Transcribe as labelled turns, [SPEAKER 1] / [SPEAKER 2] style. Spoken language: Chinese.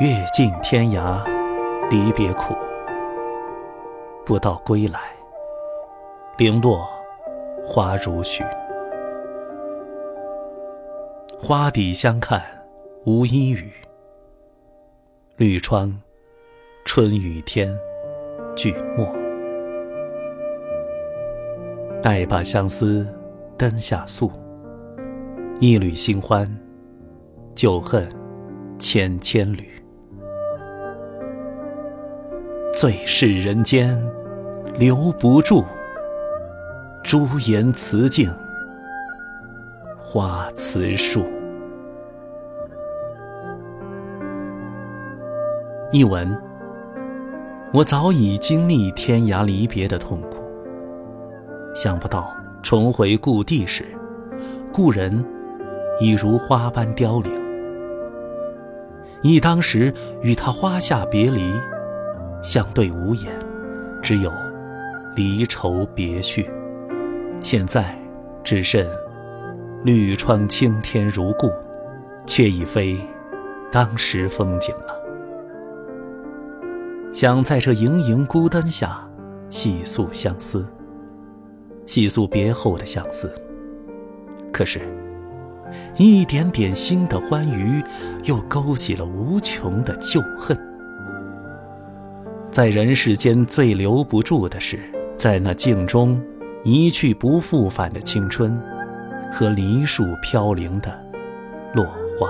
[SPEAKER 1] 月尽天涯，离别苦。不到归来，零落花如许。花底相看无一语，绿窗春雨天俱没。待把相思灯下诉，一缕新欢，旧恨千千缕。最是人间留不住，朱颜辞镜。花辞树。译文：我早已经历天涯离别的痛苦，想不到重回故地时，故人已如花般凋零。忆当时与他花下别离，相对无言，只有离愁别绪。现在只剩。绿窗青天如故，却已非当时风景了。想在这盈盈孤灯下细诉相思，细诉别后的相思。可是，一点点新的欢愉，又勾起了无穷的旧恨。在人世间最留不住的是，在那镜中一去不复返的青春。和梨树飘零的落花。